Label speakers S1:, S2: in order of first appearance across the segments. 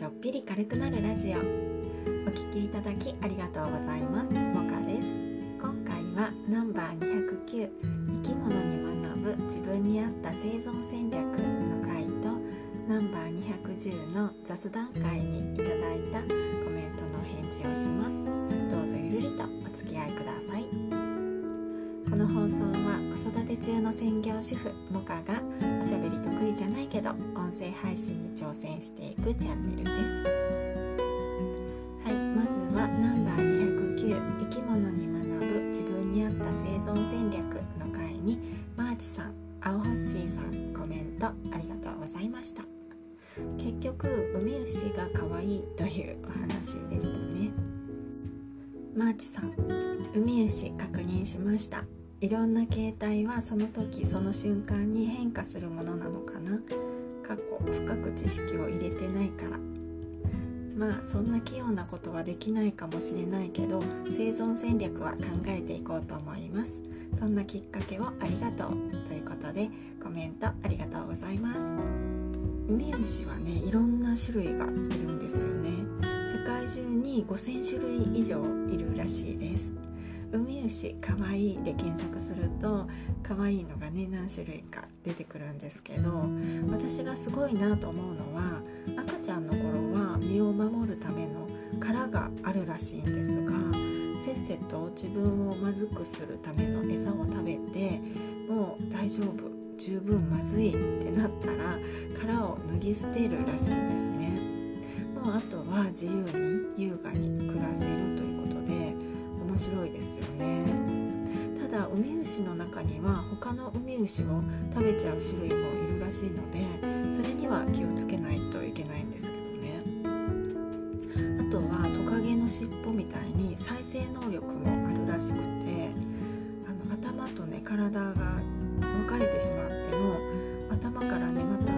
S1: ちょっぴり軽くなるラジオ。お聞きいただきありがとうございます。モカです。今回はナンバー209生き物に学ぶ自分に合った生存戦略の回とナンバー210の雑談会にいただいたコメントの返事をします。どうぞゆるりとお付き合いください。この放送は子育て中の専業主婦モカがおしゃべり得意じゃないけど音声配信に挑戦していくチャンネルです。はいまずはナンバー209生き物に学ぶ自分に合った生存戦略の回にマーチさん青ホッシーさんコメントありがとうございました。結局ウミウシが可愛いというお話でしたね。マーチさんウミウシ確認しました。いろんな形態はその時その瞬間に変化するものなのかな。過去深く知識を入れてないから。まあそんな器用なことはできないかもしれないけど生存戦略は考えていこうと思います。そんなきっかけをありがとうということでコメントありがとうございます。ウミウシはねいろんな種類がいるんですよね。世界中に5000種類以上いるらしいです。ウミウシかわいいで検索するとかわいいのがね何種類か出てくるんですけど私がすごいなと思うのは赤ちゃんの頃は身を守るための殻があるらしいんですがせっせと自分をまずくするための餌を食べてもう大丈夫十分まずいってなったら殻を脱ぎ捨てるらしいんですね。もうあとは自由に優雅に暮らせるというウミウシの中には他のウミウシを食べちゃう種類もいるらしいのでそれには気をつけないといけないんですけどね。あとはトカゲの尻尾みたいに再生能力もあるらしくてあの頭とね体が分かれてしまっても頭からねまた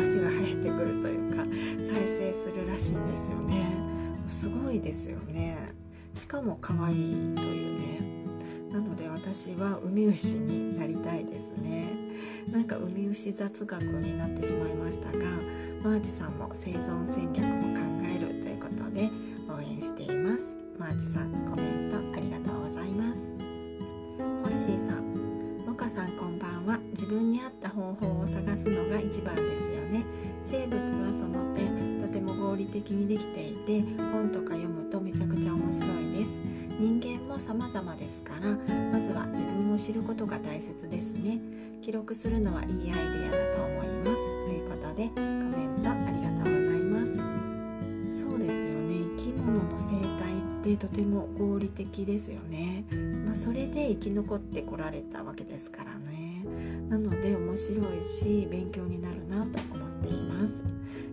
S1: 足が生えてくるというか再生するらしいんですよね。すごいですよね。しかも可愛いというね。なので私はウミウシになりたいですね。なんかウミウシ雑学になってしまいましたがマーチさんも生存戦略を考えるということで応援しています。マーチさんコメントありがとうございます。ホッシーさんモカさんこんばんは。自分に合った方法を探すのが一番ですよね。生物はその点とても合理的にできていて本とか読むとめちゃくちゃ面白いです。人間も様々ですからまずは自分を知ることが大切ですね。記録するのはいいアイデアだと思います。ということでコメントありがとうございます。そうですよね。生き物の生態ってとても合理的ですよね。まあ、それで生き残ってこられたわけですからね。なので面白いし勉強になるなと思っています。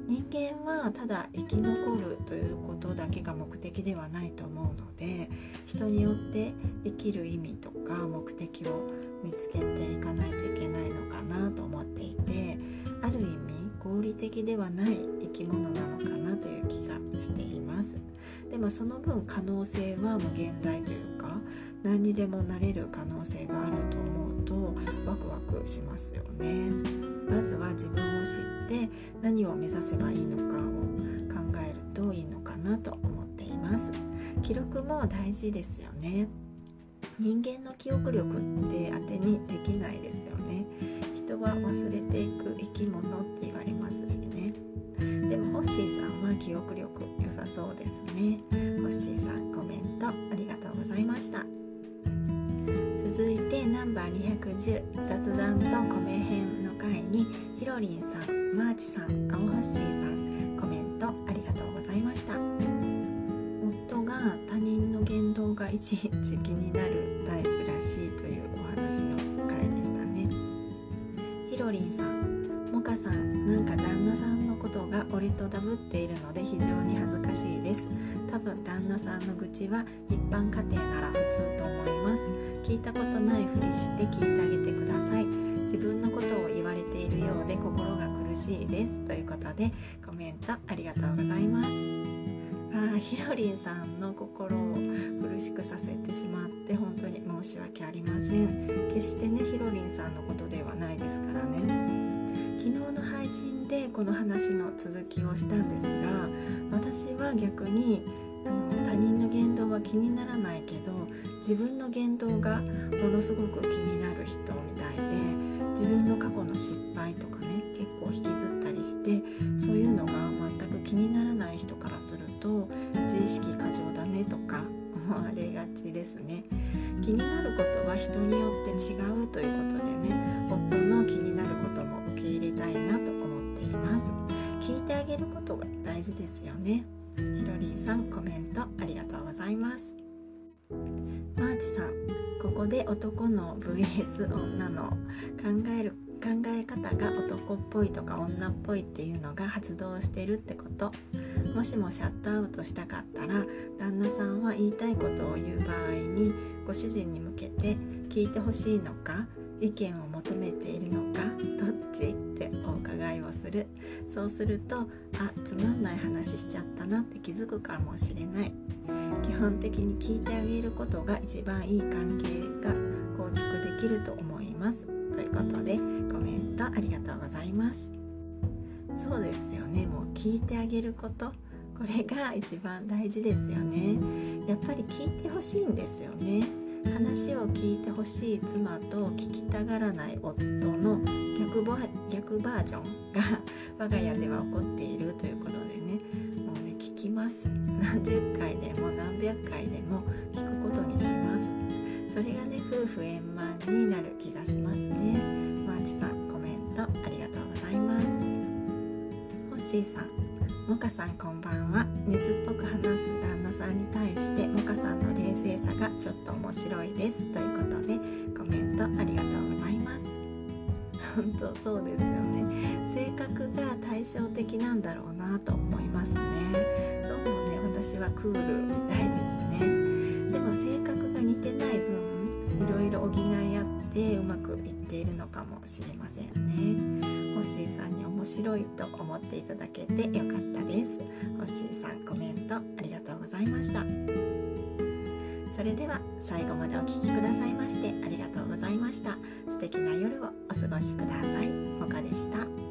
S1: 人間はただ生き残るということだけが目的ではないと思うので人によって生きる意味とか目的を見つけていかないといけないのかなと思っていてある意味合理的ではない生き物なのかなという気がしています。でもその分可能性は無限大というか何にでもなれる可能性があると思うとワクワクしますよね。まずは自分を知って何を目指せばいいのかを考えるといいのかなと思っています。記録も大事ですよね。人間の記憶力って当てにできないですよね。人は忘れていく生き物って言われますしね。でもホッシーさんは記憶力良さそうですね。ンバー210雑談と米編の回にひろりんさんマーチさん青ホッシーさんコメントありがとうございました。夫が他人の言動がいちいち気になるタイプらしいというお話の回でしたね。ひろりんさんもかさんなんか旦那さんのことが俺とダブっているので非常に恥ずかしいです。多分旦那さんの愚痴は一般家庭なら普通と思います。聞いたことないふりして聞いてあげてください。自分のことを言われているようで心が苦しいです。ということでコメントありがとうございます。あひろりんさんの心を苦しくさせてしまって本当に申し訳ありません。決してねひろりんさんのことではないですからね。この話の続きをしたんですが私は逆にあの他人の言動は気にならないけど自分の言動がものすごく気になる人みたいで自分の過去の失敗とかね結構引きずったりしてそういうのが全く気にならない人からすると自意識過剰だねとか思われがちですね。気になることは人によって違うということでねね。ひろりんさんコメントありがとうございます。マーチさんここで男の VS 女の考える考え方が男っぽいとか女っぽいっていうのが発動してるってこと。もしもシャットアウトしたかったら旦那さんは言いたいことを言う場合にご主人に向けて聞いてほしいのか意見を求めているのかどっちってをする。そうするとあ、つまんない話しちゃったなって気づくかもしれない。基本的に聞いてあげることが一番いい関係が構築できると思います。ということでコメントありがとうございます。そうですよね。もう聞いてあげること。これが一番大事ですよね。やっぱり聞いてほしいんですよね。話を聞いてほしい妻と聞きたがらない夫の逆バ逆バージョンが 我が家では起こっているということでね。もうね聞きます。何十回でも何百回でも聞くことにします。それがね夫婦円満になる気がしますね。マーチさんコメントありがとうございます。ホッシーさんモカさんこんばんは。熱っぽく話す旦那さんに対してモカさんの冷静さがちょっと面白いです。ということでコメントありがとうございます。本当そうですよね。性格が対照的なんだろうなと思いますね。どうもね私はクールみたいですね。でも性格が似てない分いろいろ補い合ってうまくいっているのかもしれませんね。ホッシーさんに面白いと思っていただけてよかったです。ホッシーさんコメントありがとうございました。それでは最後までお聴きくださいましてありがとうございました。素敵な夜をお過ごしください。もかでした。